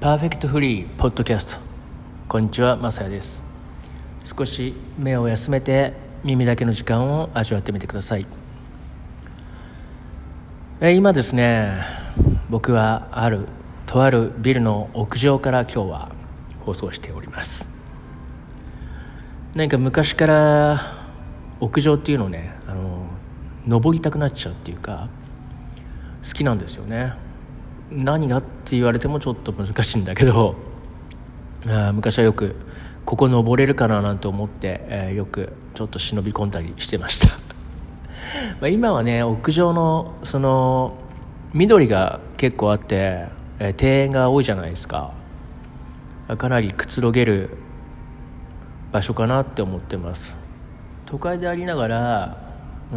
パーフェクトフリーポッドキャスト。こんにちはまさやです。少し目を休めて耳だけの時間を味わってみてください。え今ですね僕はあるとあるビルの屋上から今日は放送しております。何か昔から屋上っていうのねあの登りたくなっちゃうっていうか好きなんですよね。何がって言われてもちょっと難しいんだけどあ昔はよくここ登れるかななんて思って、えー、よくちょっと忍び込んだりしてました。まあ今はね屋上のその緑が結構あって、えー、庭園が多いじゃないですか。かなりくつろげる場所かなって思ってます。都会でありながら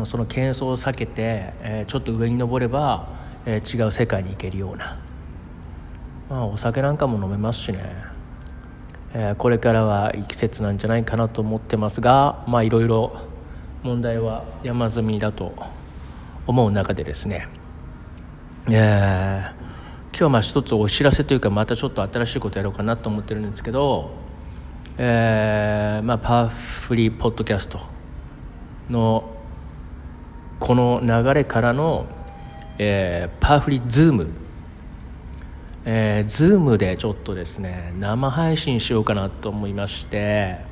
その喧騒を避けて、えー、ちょっと上に登れば、えー、違う世界に行けるような、まあ、お酒なんかも飲めますしね、えー、これからはいい季節なんじゃないかなと思ってますがまあいろいろ問題は山積みだと思う中でですね、えー、今日はまあ一つお知らせというかまたちょっと新しいことやろうかなと思ってるんですけど、えーまあ、パワフリーポッドキャストのこの流れからの、えー、パワフリーズーム。えー、ズームでちょっとですね生配信しようかなと思いまして。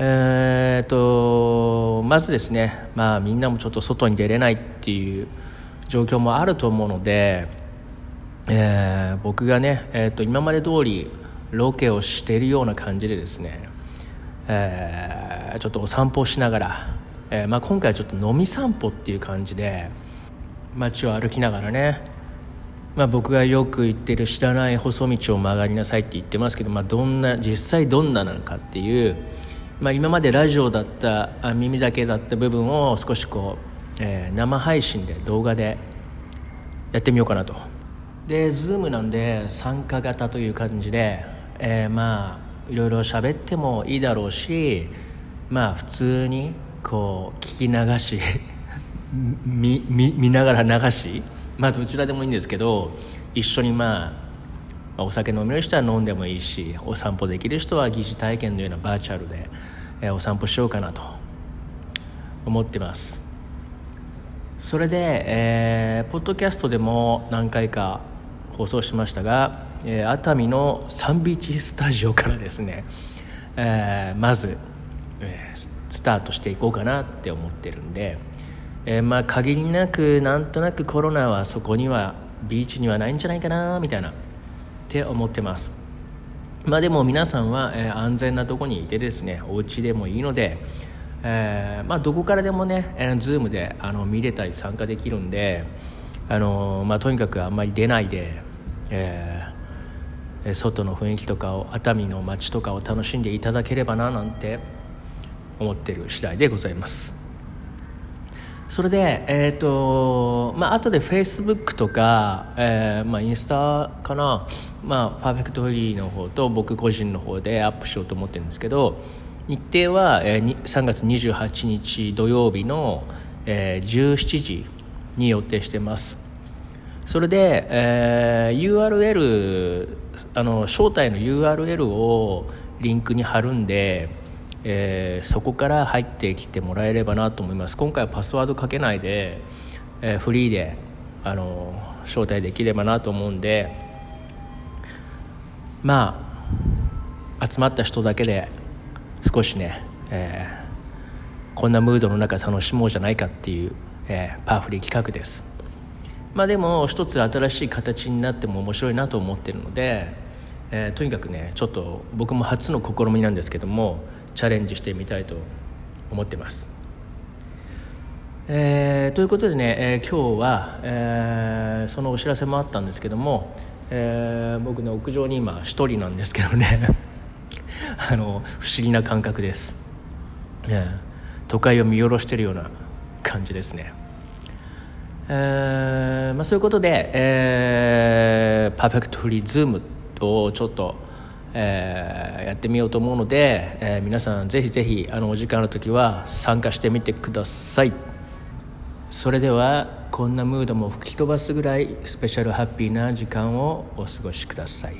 えーとまずですねまあみんなもちょっと外に出れないっていう状況もあると思うので、えー、僕がね、えーと、今まで通りロケをしているような感じでですね、えー、ちょっとお散歩しながら、えーまあ、今回はちょっと飲み散歩っていう感じで街を歩きながらね、まあ、僕がよく行ってる知らない細道を曲がりなさいって言ってますけど、まあ、どんな実際どんななのかっていう、まあ、今までラジオだったあ耳だけだった部分を少しこう、えー、生配信で動画でやってみようかなと。で Zoom なんで参加型という感じで、えー、まあいろいろ喋ってもいいだろうしまあ普通にこう聞き流し見見見ながら流しまあどちらでもいいんですけど一緒にまあお酒飲める人は飲んでもいいしお散歩できる人は疑似体験のようなバーチャルで、えー、お散歩しようかなと思ってます。それで、えー、ポッドキャストでも何回か放送しましたが、えー、熱海のサンビーチスタジオからですね、えー、まず、えー、スタートしていこうかなって思ってるんで、えー、まあ限りなくなんとなくコロナはそこにはビーチにはないんじゃないかなみたいなって思ってます。まあでも皆さんは、えー、安全なとこにいてですねお家でもいいので、えーまあ、どこからでもね、えー、Zoom であの見れたり参加できるんで、あのー、まあ、とにかくあんまり出ないでえー、外の雰囲気とかを熱海の街とかを楽しんでいただければななんて思ってる次第でございます。それでえっ、ー、とまあ後でフェイスブックとか、えー、まあ、インスタかな。まあパーフェクトフリーの方と僕個人の方でアップしようと思ってるんですけど日程は、えー、3月28日土曜日の、えー、17時に予定してます。それで、えー、URL あの招待の URL をリンクに貼るんで、えー、そこから入ってきてもらえればなと思います。今回はパスワードかけないで、えー、フリーであの招待できればなと思うんでまあ集まった人だけで少しね、えー、こんなムードの中楽しもうじゃないかっていう、えー、パワフリー企画です。まあ、でも一つ新しい形になっても面白いなと思ってるので、えー、とにかくねちょっと僕も初の試みなんですけどもチャレンジしてみたいと思ってます。えー、ということでね、えー、今日は、えー、そのお知らせもあったんですけども、えー、僕ね屋上に今一人なんですけどね。あの不思議な感覚です、えー、都会を見下ろしてるような感じですね。えーまあ、そういうことで、えー、 perfect free zoom をちょっと、えー、やってみようと思うので、えー、皆さんぜひぜひあのお時間の時は参加してみてください。それではこんなムードも吹き飛ばすぐらいスペシャルハッピーな時間をお過ごしください。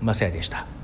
マサヤでした。